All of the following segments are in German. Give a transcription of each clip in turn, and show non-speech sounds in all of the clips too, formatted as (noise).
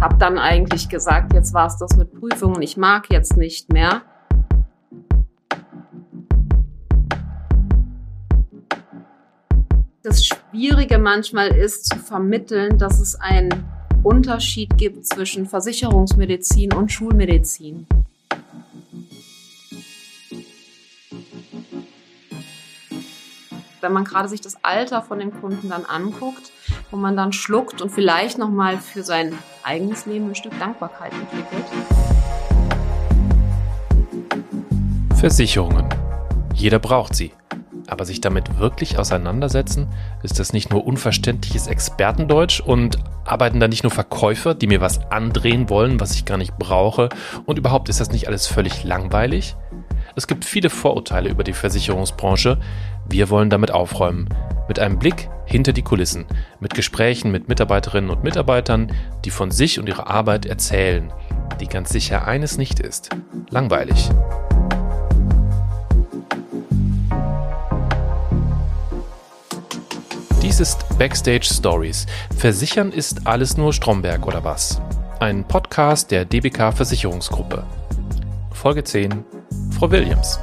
Hab dann eigentlich gesagt, jetzt war es das mit Prüfungen, ich mag jetzt nicht mehr. Das Schwierige manchmal ist zu vermitteln, dass es einen Unterschied gibt zwischen Versicherungsmedizin und Schulmedizin. wenn man gerade sich das Alter von dem Kunden dann anguckt, wo man dann schluckt und vielleicht nochmal für sein eigenes Leben ein Stück Dankbarkeit entwickelt. Versicherungen. Jeder braucht sie. Aber sich damit wirklich auseinandersetzen, ist das nicht nur unverständliches Expertendeutsch und arbeiten da nicht nur Verkäufer, die mir was andrehen wollen, was ich gar nicht brauche? Und überhaupt ist das nicht alles völlig langweilig? Es gibt viele Vorurteile über die Versicherungsbranche. Wir wollen damit aufräumen. Mit einem Blick hinter die Kulissen, mit Gesprächen mit Mitarbeiterinnen und Mitarbeitern, die von sich und ihrer Arbeit erzählen, die ganz sicher eines nicht ist. Langweilig. Dies ist Backstage Stories. Versichern ist alles nur Stromberg oder was? Ein Podcast der DBK Versicherungsgruppe. Folge 10 Frau Williams.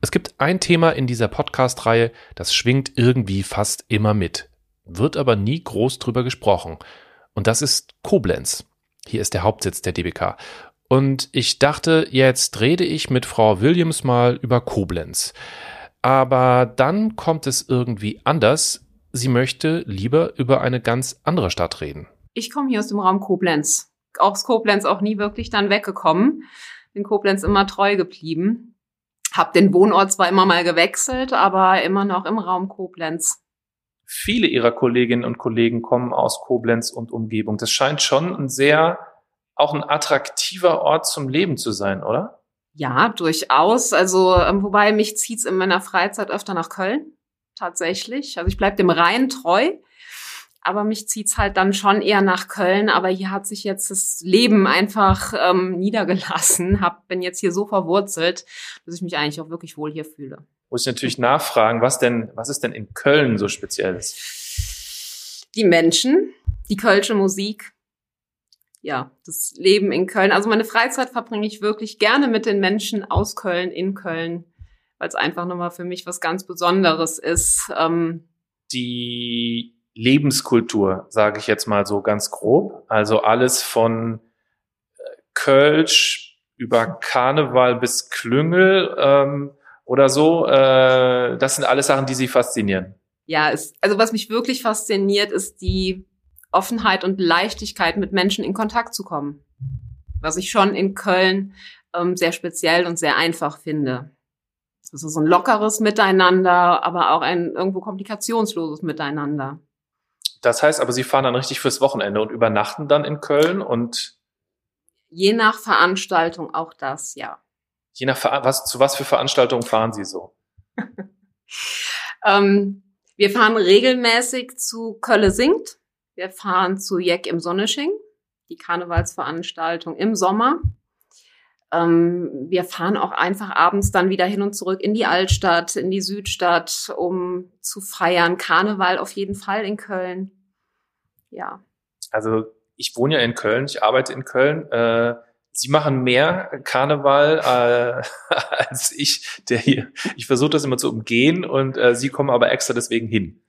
Es gibt ein Thema in dieser Podcast-Reihe, das schwingt irgendwie fast immer mit, wird aber nie groß drüber gesprochen. Und das ist Koblenz. Hier ist der Hauptsitz der DBK. Und ich dachte, jetzt rede ich mit Frau Williams mal über Koblenz. Aber dann kommt es irgendwie anders. Sie möchte lieber über eine ganz andere Stadt reden. Ich komme hier aus dem Raum Koblenz. Aus Koblenz auch nie wirklich dann weggekommen. Bin Koblenz immer treu geblieben. Hab den Wohnort zwar immer mal gewechselt, aber immer noch im Raum Koblenz. Viele Ihrer Kolleginnen und Kollegen kommen aus Koblenz und Umgebung. Das scheint schon ein sehr, auch ein attraktiver Ort zum Leben zu sein, oder? Ja, durchaus. Also, ähm, wobei mich zieht's in meiner Freizeit öfter nach Köln. Tatsächlich. Also ich bleib dem Rhein treu aber mich zieht's halt dann schon eher nach Köln. Aber hier hat sich jetzt das Leben einfach ähm, niedergelassen. Hab, bin jetzt hier so verwurzelt, dass ich mich eigentlich auch wirklich wohl hier fühle. Muss ich natürlich nachfragen, was denn, was ist denn in Köln so Spezielles? Die Menschen, die kölsche Musik, ja, das Leben in Köln. Also meine Freizeit verbringe ich wirklich gerne mit den Menschen aus Köln, in Köln, weil es einfach nochmal für mich was ganz Besonderes ist. Ähm, die Lebenskultur, sage ich jetzt mal so ganz grob. Also alles von äh, Kölsch über Karneval bis Klüngel ähm, oder so. Äh, das sind alles Sachen, die Sie faszinieren. Ja, es, also was mich wirklich fasziniert, ist die Offenheit und Leichtigkeit, mit Menschen in Kontakt zu kommen. Was ich schon in Köln ähm, sehr speziell und sehr einfach finde. Ist so ein lockeres Miteinander, aber auch ein irgendwo komplikationsloses Miteinander. Das heißt aber, Sie fahren dann richtig fürs Wochenende und übernachten dann in Köln und Je nach Veranstaltung auch das, ja. Je nach was zu was für Veranstaltungen fahren Sie so? (laughs) ähm, wir fahren regelmäßig zu Kölle singt. Wir fahren zu Jeck im Sonnesching, die Karnevalsveranstaltung im Sommer. Ähm, wir fahren auch einfach abends dann wieder hin und zurück in die Altstadt, in die Südstadt, um zu feiern. Karneval auf jeden Fall in Köln. Ja. Also ich wohne ja in Köln, ich arbeite in Köln. Äh, Sie machen mehr Karneval äh, (laughs) als ich, der hier. Ich versuche das immer zu umgehen und äh, Sie kommen aber extra deswegen hin.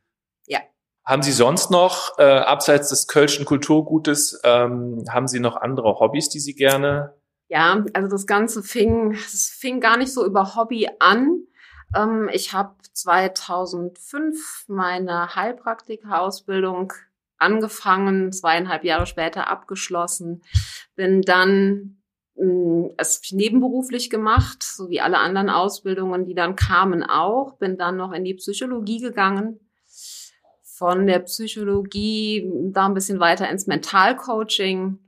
Ja. Haben Sie sonst noch, äh, abseits des Kölschen Kulturgutes, ähm, haben Sie noch andere Hobbys, die Sie gerne ja, also das Ganze fing, es fing gar nicht so über Hobby an. Ähm, ich habe 2005 meine Heilpraktika-Ausbildung angefangen, zweieinhalb Jahre später abgeschlossen, bin dann hm, es nebenberuflich gemacht, so wie alle anderen Ausbildungen, die dann kamen auch, bin dann noch in die Psychologie gegangen, von der Psychologie da ein bisschen weiter ins Mentalcoaching,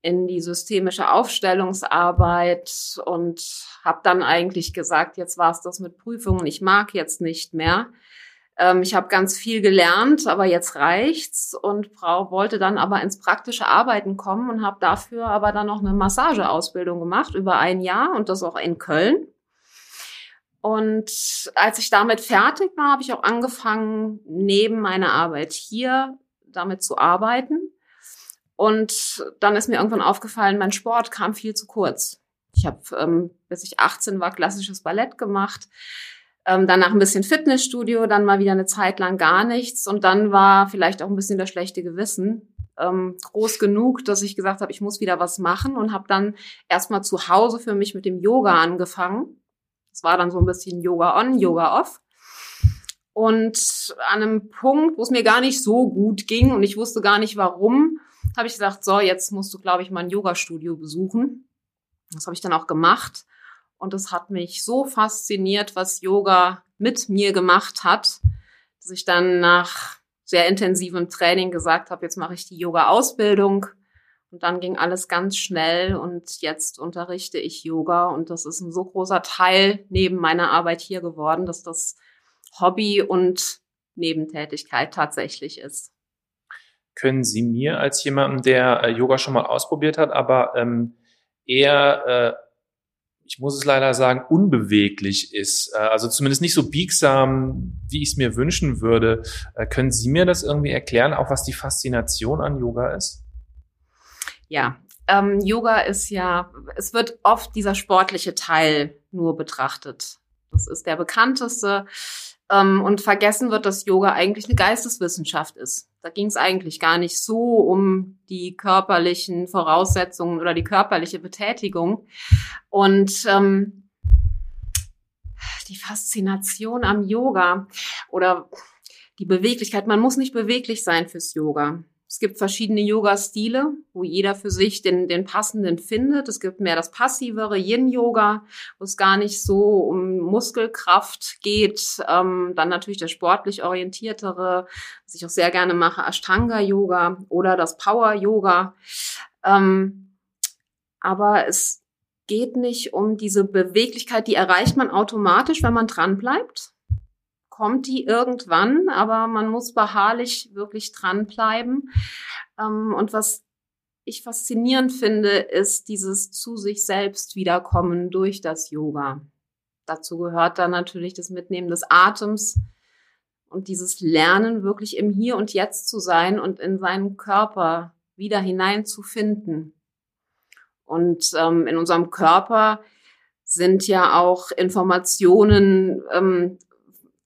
in die systemische Aufstellungsarbeit und habe dann eigentlich gesagt, jetzt war es das mit Prüfungen, ich mag jetzt nicht mehr. Ähm, ich habe ganz viel gelernt, aber jetzt reicht's und Frau wollte dann aber ins praktische Arbeiten kommen und habe dafür aber dann noch eine Massageausbildung gemacht über ein Jahr und das auch in Köln. Und als ich damit fertig war, habe ich auch angefangen, neben meiner Arbeit hier damit zu arbeiten. Und dann ist mir irgendwann aufgefallen, mein Sport kam viel zu kurz. Ich habe, ähm, bis ich 18 war, klassisches Ballett gemacht. Ähm, danach ein bisschen Fitnessstudio, dann mal wieder eine Zeit lang gar nichts. Und dann war vielleicht auch ein bisschen das schlechte Gewissen ähm, groß genug, dass ich gesagt habe, ich muss wieder was machen und habe dann erstmal zu Hause für mich mit dem Yoga angefangen. Das war dann so ein bisschen Yoga on, Yoga off. Und an einem Punkt, wo es mir gar nicht so gut ging und ich wusste gar nicht warum, habe ich gesagt, so, jetzt musst du, glaube ich, mal ein Yoga-Studio besuchen. Das habe ich dann auch gemacht. Und es hat mich so fasziniert, was Yoga mit mir gemacht hat, dass ich dann nach sehr intensivem Training gesagt habe, jetzt mache ich die Yoga-Ausbildung. Und dann ging alles ganz schnell und jetzt unterrichte ich Yoga und das ist ein so großer Teil neben meiner Arbeit hier geworden, dass das Hobby und Nebentätigkeit tatsächlich ist. Können Sie mir als jemandem, der äh, Yoga schon mal ausprobiert hat, aber ähm, eher äh, ich muss es leider sagen, unbeweglich ist. Äh, also zumindest nicht so biegsam, wie ich es mir wünschen würde. Äh, können Sie mir das irgendwie erklären, auch was die Faszination an Yoga ist? Ja, ähm, Yoga ist ja, es wird oft dieser sportliche Teil nur betrachtet. Das ist der bekannteste. Ähm, und vergessen wird, dass Yoga eigentlich eine Geisteswissenschaft ist. Da ging es eigentlich gar nicht so um die körperlichen Voraussetzungen oder die körperliche Betätigung. Und ähm, die Faszination am Yoga oder die Beweglichkeit, man muss nicht beweglich sein fürs Yoga. Es gibt verschiedene Yoga-Stile, wo jeder für sich den, den passenden findet. Es gibt mehr das passivere Yin-Yoga, wo es gar nicht so um Muskelkraft geht. Ähm, dann natürlich der sportlich orientiertere, was ich auch sehr gerne mache, Ashtanga-Yoga oder das Power-Yoga. Ähm, aber es geht nicht um diese Beweglichkeit, die erreicht man automatisch, wenn man dran bleibt kommt die irgendwann, aber man muss beharrlich wirklich dranbleiben. Ähm, und was ich faszinierend finde, ist dieses zu sich selbst wiederkommen durch das Yoga. Dazu gehört dann natürlich das Mitnehmen des Atems und dieses Lernen, wirklich im Hier und Jetzt zu sein und in seinen Körper wieder hineinzufinden. Und ähm, in unserem Körper sind ja auch Informationen ähm,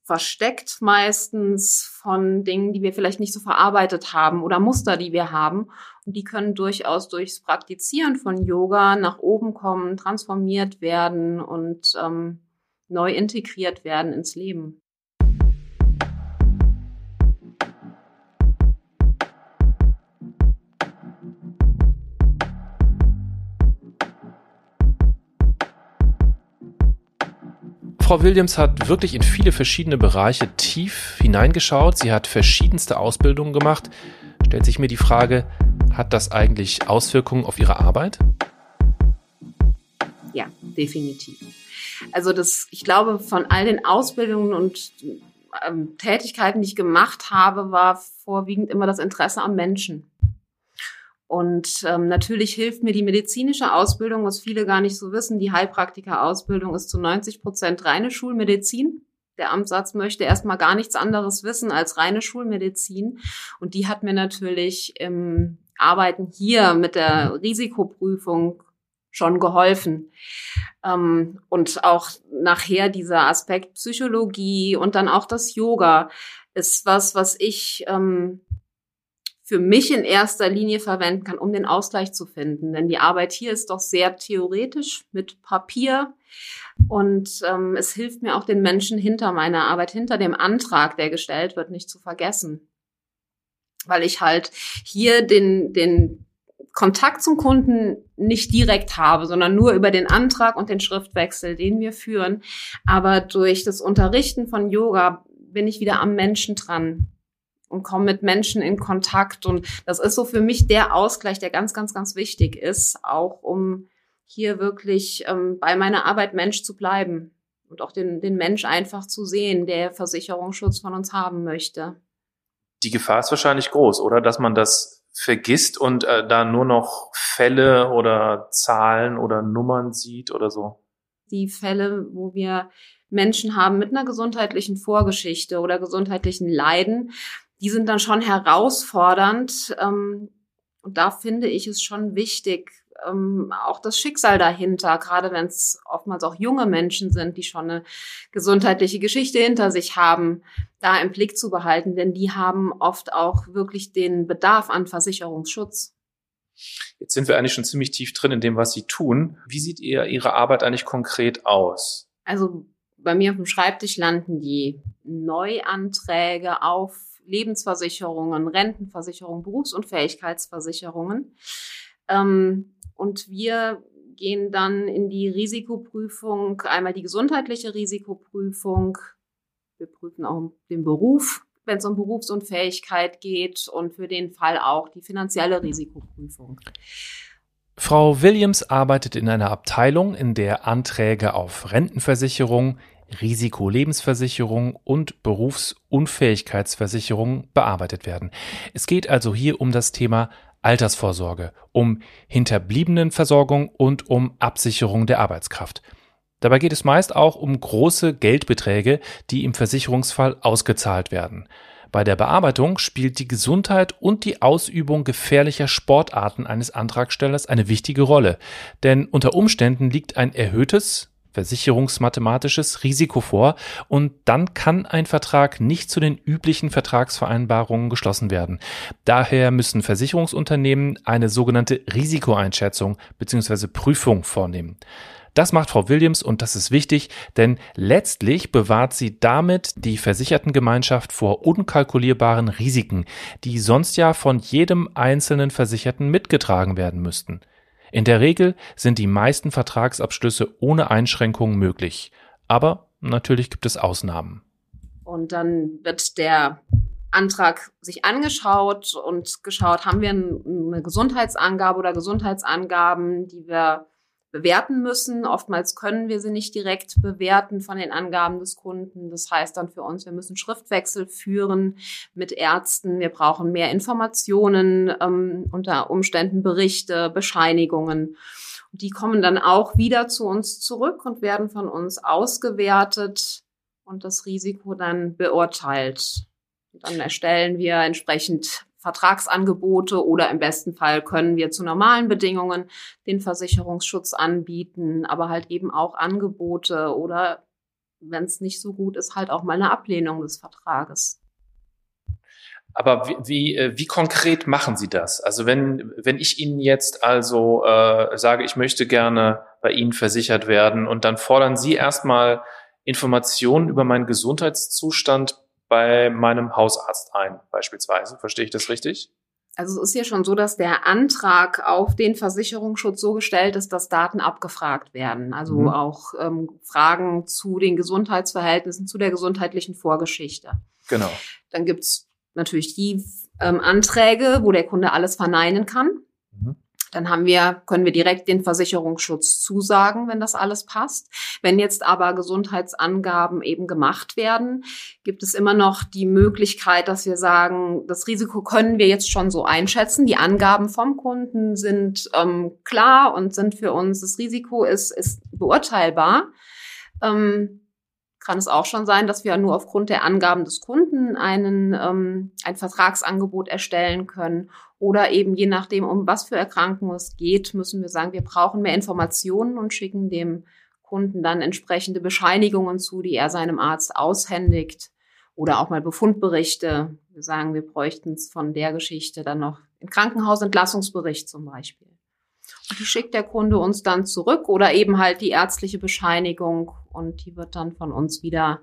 versteckt meistens von Dingen, die wir vielleicht nicht so verarbeitet haben oder Muster, die wir haben. Und die können durchaus durchs Praktizieren von Yoga nach oben kommen, transformiert werden und ähm, neu integriert werden ins Leben. Frau Williams hat wirklich in viele verschiedene Bereiche tief hineingeschaut. Sie hat verschiedenste Ausbildungen gemacht. Stellt sich mir die Frage, hat das eigentlich Auswirkungen auf Ihre Arbeit? Ja, definitiv. Also das, ich glaube, von all den Ausbildungen und ähm, Tätigkeiten, die ich gemacht habe, war vorwiegend immer das Interesse am Menschen. Und ähm, natürlich hilft mir die medizinische Ausbildung, was viele gar nicht so wissen. Die Heilpraktiker-Ausbildung ist zu 90 Prozent reine Schulmedizin. Der Amtsarzt möchte erstmal gar nichts anderes wissen als reine Schulmedizin. Und die hat mir natürlich im Arbeiten hier mit der Risikoprüfung schon geholfen. Ähm, und auch nachher dieser Aspekt Psychologie und dann auch das Yoga ist was, was ich ähm, für mich in erster Linie verwenden kann, um den Ausgleich zu finden. Denn die Arbeit hier ist doch sehr theoretisch mit Papier. Und ähm, es hilft mir auch den Menschen hinter meiner Arbeit, hinter dem Antrag, der gestellt wird, nicht zu vergessen. Weil ich halt hier den, den Kontakt zum Kunden nicht direkt habe, sondern nur über den Antrag und den Schriftwechsel, den wir führen. Aber durch das Unterrichten von Yoga bin ich wieder am Menschen dran und komme mit Menschen in Kontakt. Und das ist so für mich der Ausgleich, der ganz, ganz, ganz wichtig ist, auch um hier wirklich ähm, bei meiner Arbeit Mensch zu bleiben und auch den, den Mensch einfach zu sehen, der Versicherungsschutz von uns haben möchte. Die Gefahr ist wahrscheinlich groß, oder? Dass man das vergisst und äh, da nur noch Fälle oder Zahlen oder Nummern sieht oder so. die Fälle, wo wir Menschen haben mit einer gesundheitlichen Vorgeschichte oder gesundheitlichen Leiden, die sind dann schon herausfordernd. Ähm, und da finde ich es schon wichtig, ähm, auch das Schicksal dahinter, gerade wenn es oftmals auch junge Menschen sind, die schon eine gesundheitliche Geschichte hinter sich haben, da im Blick zu behalten, denn die haben oft auch wirklich den Bedarf an Versicherungsschutz. Jetzt sind wir eigentlich schon ziemlich tief drin in dem, was Sie tun. Wie sieht ihr Ihre Arbeit eigentlich konkret aus? Also bei mir auf dem Schreibtisch landen die Neuanträge auf Lebensversicherungen, Rentenversicherungen, Berufsunfähigkeitsversicherungen. Ähm, und wir gehen dann in die Risikoprüfung, einmal die gesundheitliche Risikoprüfung. Wir prüfen auch den Beruf, wenn es um Berufsunfähigkeit geht und für den Fall auch die finanzielle Risikoprüfung. Frau Williams arbeitet in einer Abteilung, in der Anträge auf Rentenversicherung, Risikolebensversicherung und Berufsunfähigkeitsversicherung bearbeitet werden. Es geht also hier um das Thema Altersvorsorge, um Hinterbliebenenversorgung und um Absicherung der Arbeitskraft. Dabei geht es meist auch um große Geldbeträge, die im Versicherungsfall ausgezahlt werden. Bei der Bearbeitung spielt die Gesundheit und die Ausübung gefährlicher Sportarten eines Antragstellers eine wichtige Rolle, denn unter Umständen liegt ein erhöhtes, versicherungsmathematisches Risiko vor und dann kann ein Vertrag nicht zu den üblichen Vertragsvereinbarungen geschlossen werden. Daher müssen Versicherungsunternehmen eine sogenannte Risikoeinschätzung bzw. Prüfung vornehmen. Das macht Frau Williams und das ist wichtig, denn letztlich bewahrt sie damit die Versichertengemeinschaft vor unkalkulierbaren Risiken, die sonst ja von jedem einzelnen Versicherten mitgetragen werden müssten. In der Regel sind die meisten Vertragsabschlüsse ohne Einschränkungen möglich. Aber natürlich gibt es Ausnahmen. Und dann wird der Antrag sich angeschaut und geschaut, haben wir eine Gesundheitsangabe oder Gesundheitsangaben, die wir bewerten müssen. Oftmals können wir sie nicht direkt bewerten von den Angaben des Kunden. Das heißt dann für uns, wir müssen Schriftwechsel führen mit Ärzten. Wir brauchen mehr Informationen, ähm, unter Umständen Berichte, Bescheinigungen. Die kommen dann auch wieder zu uns zurück und werden von uns ausgewertet und das Risiko dann beurteilt. Und dann erstellen wir entsprechend Vertragsangebote oder im besten Fall können wir zu normalen Bedingungen den Versicherungsschutz anbieten, aber halt eben auch Angebote oder wenn es nicht so gut ist, halt auch mal eine Ablehnung des Vertrages. Aber wie, wie, äh, wie konkret machen Sie das? Also wenn, wenn ich Ihnen jetzt also äh, sage, ich möchte gerne bei Ihnen versichert werden und dann fordern Sie erstmal Informationen über meinen Gesundheitszustand bei meinem Hausarzt ein, beispielsweise. Verstehe ich das richtig? Also es ist ja schon so, dass der Antrag auf den Versicherungsschutz so gestellt ist, dass Daten abgefragt werden. Also mhm. auch ähm, Fragen zu den Gesundheitsverhältnissen, zu der gesundheitlichen Vorgeschichte. Genau. Dann gibt's natürlich die ähm, Anträge, wo der Kunde alles verneinen kann. Dann haben wir, können wir direkt den Versicherungsschutz zusagen, wenn das alles passt. Wenn jetzt aber Gesundheitsangaben eben gemacht werden, gibt es immer noch die Möglichkeit, dass wir sagen, das Risiko können wir jetzt schon so einschätzen. Die Angaben vom Kunden sind ähm, klar und sind für uns, das Risiko ist, ist beurteilbar. Ähm, kann es auch schon sein, dass wir nur aufgrund der Angaben des Kunden einen, ähm, ein Vertragsangebot erstellen können. Oder eben je nachdem, um was für Erkrankungen es geht, müssen wir sagen, wir brauchen mehr Informationen und schicken dem Kunden dann entsprechende Bescheinigungen zu, die er seinem Arzt aushändigt. Oder auch mal Befundberichte. Wir sagen, wir bräuchten es von der Geschichte dann noch im Krankenhausentlassungsbericht zum Beispiel. Die schickt der Kunde uns dann zurück oder eben halt die ärztliche Bescheinigung und die wird dann von uns wieder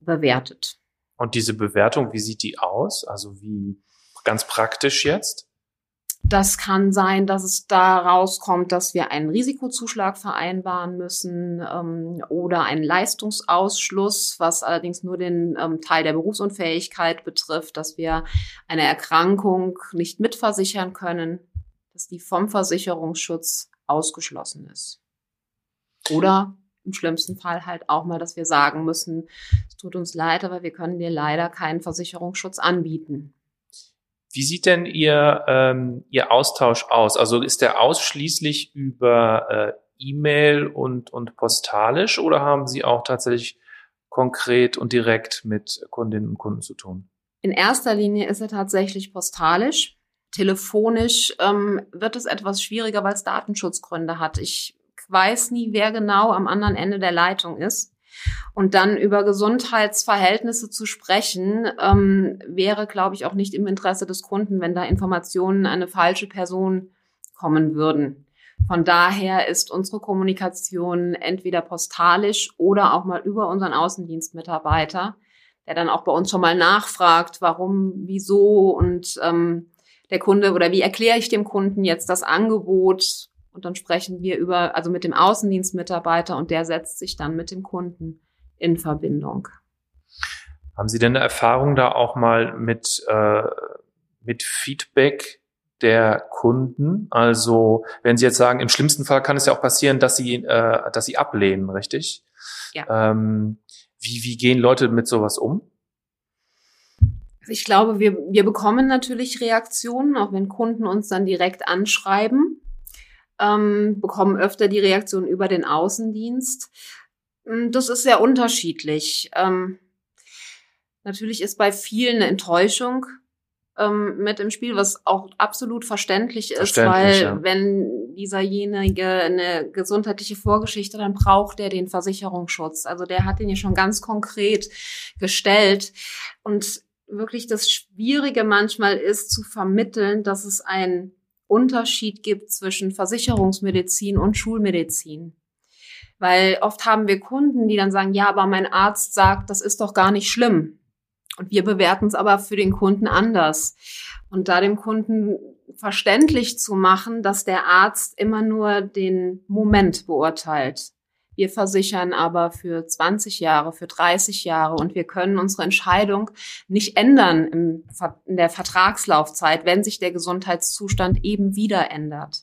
bewertet. Und diese Bewertung, wie sieht die aus? Also wie ganz praktisch jetzt? Das kann sein, dass es da rauskommt, dass wir einen Risikozuschlag vereinbaren müssen ähm, oder einen Leistungsausschluss, was allerdings nur den ähm, Teil der Berufsunfähigkeit betrifft, dass wir eine Erkrankung nicht mitversichern können, dass die vom Versicherungsschutz ausgeschlossen ist. Oder im schlimmsten Fall halt auch mal, dass wir sagen müssen, es tut uns leid, aber wir können dir leider keinen Versicherungsschutz anbieten. Wie sieht denn Ihr, ähm, Ihr Austausch aus? Also ist der ausschließlich über äh, E-Mail und, und postalisch oder haben Sie auch tatsächlich konkret und direkt mit Kundinnen und Kunden zu tun? In erster Linie ist er tatsächlich postalisch. Telefonisch ähm, wird es etwas schwieriger, weil es Datenschutzgründe hat. Ich weiß nie, wer genau am anderen Ende der Leitung ist. Und dann über Gesundheitsverhältnisse zu sprechen, ähm, wäre, glaube ich, auch nicht im Interesse des Kunden, wenn da Informationen an eine falsche Person kommen würden. Von daher ist unsere Kommunikation entweder postalisch oder auch mal über unseren Außendienstmitarbeiter, der dann auch bei uns schon mal nachfragt, warum, wieso und ähm, der Kunde oder wie erkläre ich dem Kunden jetzt das Angebot und dann sprechen wir über, also mit dem Außendienstmitarbeiter und der setzt sich dann mit dem Kunden in Verbindung. Haben Sie denn eine Erfahrung da auch mal mit, äh, mit Feedback der Kunden? Also, wenn Sie jetzt sagen, im schlimmsten Fall kann es ja auch passieren, dass Sie, äh, dass Sie ablehnen, richtig? Ja. Ähm, wie, wie gehen Leute mit sowas um? Ich glaube, wir, wir bekommen natürlich Reaktionen, auch wenn Kunden uns dann direkt anschreiben ähm, bekommen öfter die Reaktion über den Außendienst. Hm, das ist sehr unterschiedlich. Ähm, natürlich ist bei vielen eine Enttäuschung ähm, mit im Spiel, was auch absolut verständlich ist, verständlich, weil ja. wenn dieserjenige eine gesundheitliche Vorgeschichte, dann braucht er den Versicherungsschutz. Also der hat den ja schon ganz konkret gestellt. Und wirklich das Schwierige manchmal ist zu vermitteln, dass es ein Unterschied gibt zwischen Versicherungsmedizin und Schulmedizin. Weil oft haben wir Kunden, die dann sagen, ja, aber mein Arzt sagt, das ist doch gar nicht schlimm. Und wir bewerten es aber für den Kunden anders. Und da dem Kunden verständlich zu machen, dass der Arzt immer nur den Moment beurteilt wir versichern aber für 20 Jahre, für 30 Jahre und wir können unsere Entscheidung nicht ändern im, in der Vertragslaufzeit, wenn sich der Gesundheitszustand eben wieder ändert.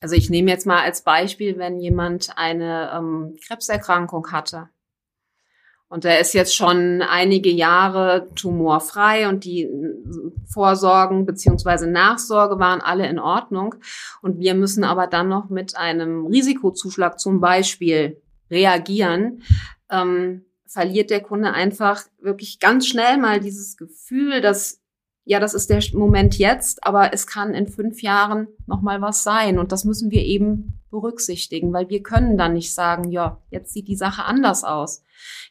Also ich nehme jetzt mal als Beispiel, wenn jemand eine ähm, Krebserkrankung hatte und er ist jetzt schon einige Jahre tumorfrei und die Vorsorgen beziehungsweise Nachsorge waren alle in Ordnung. Und wir müssen aber dann noch mit einem Risikozuschlag zum Beispiel reagieren. Ähm, verliert der Kunde einfach wirklich ganz schnell mal dieses Gefühl, dass ja, das ist der Moment jetzt, aber es kann in fünf Jahren noch mal was sein und das müssen wir eben berücksichtigen, weil wir können dann nicht sagen, ja, jetzt sieht die Sache anders aus.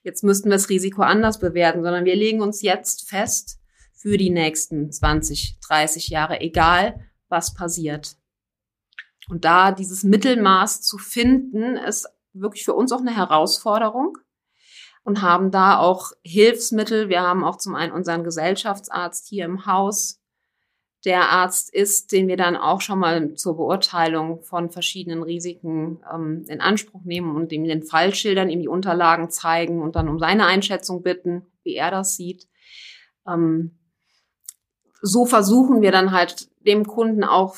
Jetzt müssten wir das Risiko anders bewerten, sondern wir legen uns jetzt fest für die nächsten 20, 30 Jahre, egal was passiert. Und da dieses Mittelmaß zu finden, ist wirklich für uns auch eine Herausforderung und haben da auch Hilfsmittel. Wir haben auch zum einen unseren Gesellschaftsarzt hier im Haus. Der Arzt ist, den wir dann auch schon mal zur Beurteilung von verschiedenen Risiken ähm, in Anspruch nehmen und ihm den Fall schildern, ihm die Unterlagen zeigen und dann um seine Einschätzung bitten, wie er das sieht. Ähm, so versuchen wir dann halt dem Kunden auch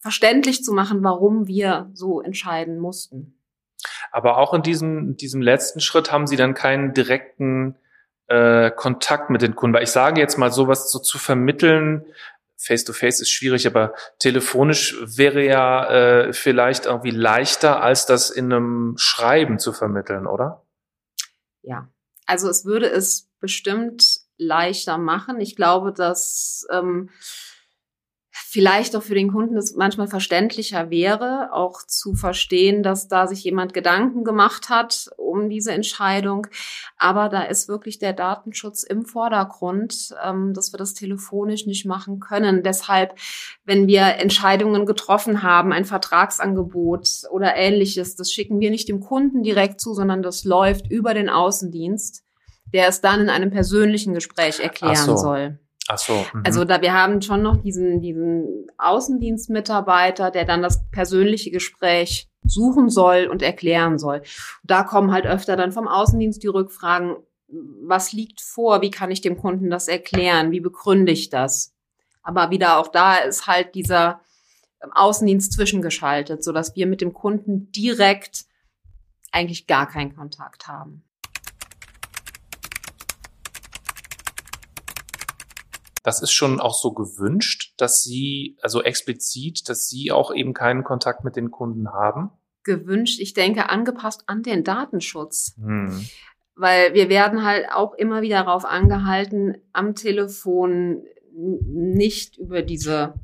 verständlich zu machen, warum wir so entscheiden mussten. Aber auch in diesem, diesem letzten Schritt haben Sie dann keinen direkten äh, Kontakt mit den Kunden. Weil ich sage jetzt mal, sowas so zu vermitteln, Face-to-Face -face ist schwierig, aber telefonisch wäre ja äh, vielleicht irgendwie leichter, als das in einem Schreiben zu vermitteln, oder? Ja, also es würde es bestimmt leichter machen. Ich glaube, dass ähm, vielleicht auch für den Kunden es manchmal verständlicher wäre, auch zu verstehen, dass da sich jemand Gedanken gemacht hat um diese Entscheidung. Aber da ist wirklich der Datenschutz im Vordergrund, ähm, dass wir das telefonisch nicht machen können. Deshalb, wenn wir Entscheidungen getroffen haben, ein Vertragsangebot oder ähnliches, das schicken wir nicht dem Kunden direkt zu, sondern das läuft über den Außendienst, der es dann in einem persönlichen Gespräch erklären so. soll. Ach so. Mhm. Also da wir haben schon noch diesen diesen Außendienstmitarbeiter, der dann das persönliche Gespräch suchen soll und erklären soll. Da kommen halt öfter dann vom Außendienst die Rückfragen, was liegt vor, wie kann ich dem Kunden das erklären, wie begründe ich das? Aber wieder auch da ist halt dieser Außendienst zwischengeschaltet, so dass wir mit dem Kunden direkt eigentlich gar keinen Kontakt haben. Das ist schon auch so gewünscht, dass Sie, also explizit, dass Sie auch eben keinen Kontakt mit den Kunden haben? gewünscht, ich denke, angepasst an den Datenschutz. Hm. Weil wir werden halt auch immer wieder darauf angehalten, am Telefon nicht über diese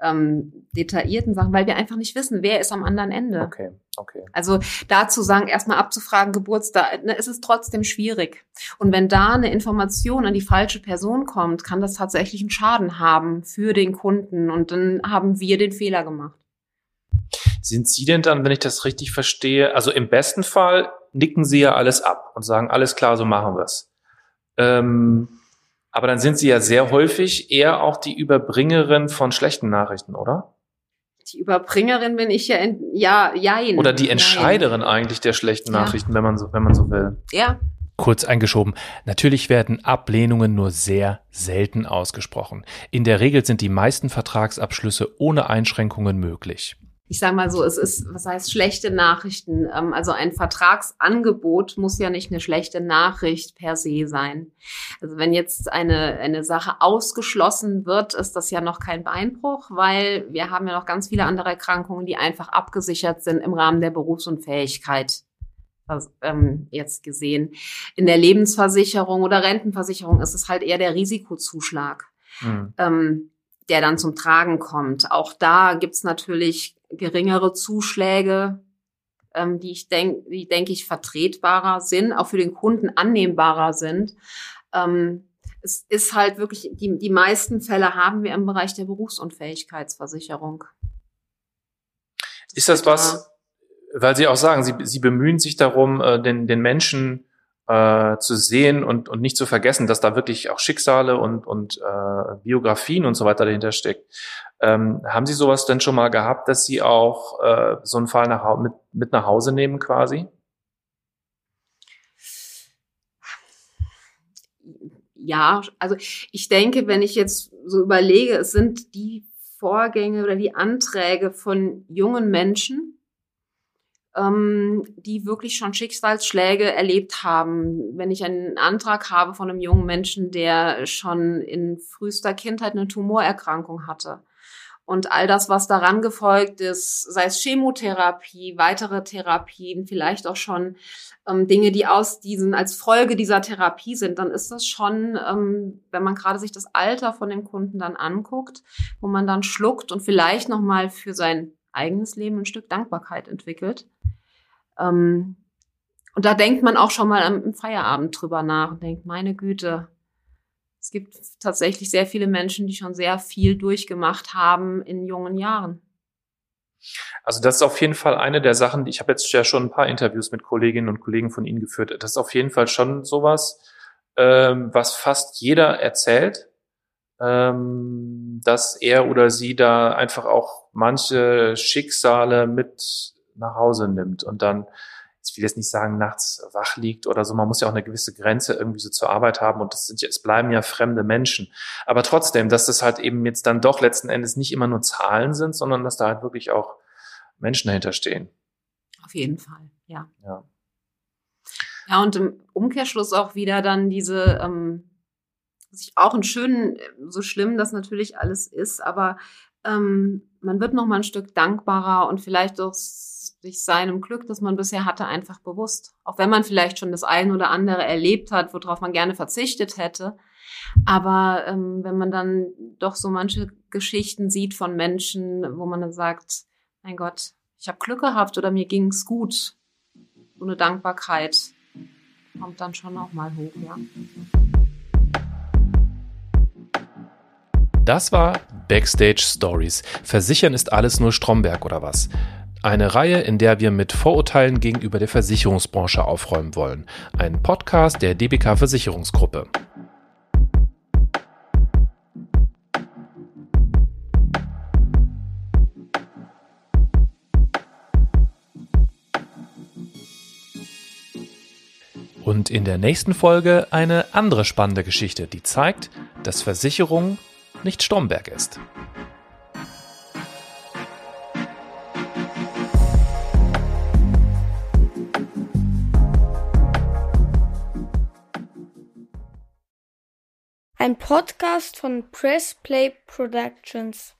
ähm, detaillierten Sachen, weil wir einfach nicht wissen, wer ist am anderen Ende. Okay, okay. Also dazu sagen, erstmal abzufragen, Geburtstag, ne, ist es trotzdem schwierig. Und wenn da eine Information an die falsche Person kommt, kann das tatsächlich einen Schaden haben für den Kunden und dann haben wir den Fehler gemacht. Sind Sie denn dann, wenn ich das richtig verstehe, also im besten Fall nicken Sie ja alles ab und sagen, alles klar, so machen wir es. Ähm, aber dann sind Sie ja sehr häufig eher auch die Überbringerin von schlechten Nachrichten, oder? Die Überbringerin bin ich ja, in, ja, jein. Oder die Entscheiderin nein. eigentlich der schlechten Nachrichten, ja. wenn man so, wenn man so will. Ja. Kurz eingeschoben. Natürlich werden Ablehnungen nur sehr selten ausgesprochen. In der Regel sind die meisten Vertragsabschlüsse ohne Einschränkungen möglich ich sage mal so, es ist, was heißt schlechte Nachrichten? Ähm, also ein Vertragsangebot muss ja nicht eine schlechte Nachricht per se sein. Also wenn jetzt eine, eine Sache ausgeschlossen wird, ist das ja noch kein Beinbruch, weil wir haben ja noch ganz viele andere Erkrankungen, die einfach abgesichert sind im Rahmen der Berufsunfähigkeit. Ähm, jetzt gesehen. In der Lebensversicherung oder Rentenversicherung ist es halt eher der Risikozuschlag. Mhm. Ähm, der dann zum Tragen kommt. Auch da gibt's natürlich geringere Zuschläge, ähm, die ich denke, die denke ich vertretbarer sind, auch für den Kunden annehmbarer sind. Ähm, es ist halt wirklich, die, die meisten Fälle haben wir im Bereich der Berufsunfähigkeitsversicherung. ist das was, weil Sie auch sagen, Sie, Sie bemühen sich darum, äh, den, den Menschen äh, zu sehen und, und nicht zu vergessen, dass da wirklich auch Schicksale und, und äh, Biografien und so weiter dahinter steckt. Ähm, haben Sie sowas denn schon mal gehabt, dass Sie auch äh, so einen Fall nach, mit, mit nach Hause nehmen quasi? Ja, also ich denke, wenn ich jetzt so überlege, es sind die Vorgänge oder die Anträge von jungen Menschen, ähm, die wirklich schon Schicksalsschläge erlebt haben. Wenn ich einen Antrag habe von einem jungen Menschen, der schon in frühester Kindheit eine Tumorerkrankung hatte. Und all das, was daran gefolgt ist, sei es Chemotherapie, weitere Therapien, vielleicht auch schon ähm, Dinge, die aus diesen, als Folge dieser Therapie sind, dann ist das schon, ähm, wenn man gerade sich das Alter von dem Kunden dann anguckt, wo man dann schluckt und vielleicht nochmal für sein eigenes Leben ein Stück Dankbarkeit entwickelt. Ähm, und da denkt man auch schon mal am Feierabend drüber nach und denkt, meine Güte, es gibt tatsächlich sehr viele Menschen, die schon sehr viel durchgemacht haben in jungen Jahren. Also das ist auf jeden Fall eine der Sachen, ich habe jetzt ja schon ein paar Interviews mit Kolleginnen und Kollegen von Ihnen geführt. Das ist auf jeden Fall schon sowas, ähm, was fast jeder erzählt, ähm, dass er oder sie da einfach auch manche Schicksale mit nach Hause nimmt und dann, ich will jetzt nicht sagen, nachts wach liegt oder so, man muss ja auch eine gewisse Grenze irgendwie so zur Arbeit haben und das sind es bleiben ja fremde Menschen. Aber trotzdem, dass das halt eben jetzt dann doch letzten Endes nicht immer nur Zahlen sind, sondern dass da halt wirklich auch Menschen dahinter stehen. Auf jeden Fall, ja. Ja, ja und im Umkehrschluss auch wieder dann diese, ähm, sich auch ein schönen, so schlimm das natürlich alles ist, aber ähm, man wird noch mal ein Stück dankbarer und vielleicht auch sich seinem Glück, das man bisher hatte, einfach bewusst. Auch wenn man vielleicht schon das eine oder andere erlebt hat, worauf man gerne verzichtet hätte. Aber ähm, wenn man dann doch so manche Geschichten sieht von Menschen, wo man dann sagt, mein Gott, ich habe Glück gehabt oder mir ging's gut, so eine Dankbarkeit kommt dann schon auch mal hoch, ja. Das war Backstage Stories. Versichern ist alles nur Stromberg oder was? Eine Reihe, in der wir mit Vorurteilen gegenüber der Versicherungsbranche aufräumen wollen. Ein Podcast der DBK Versicherungsgruppe. Und in der nächsten Folge eine andere spannende Geschichte, die zeigt, dass Versicherung nicht Stromberg ist. Podcast von Press Play Productions.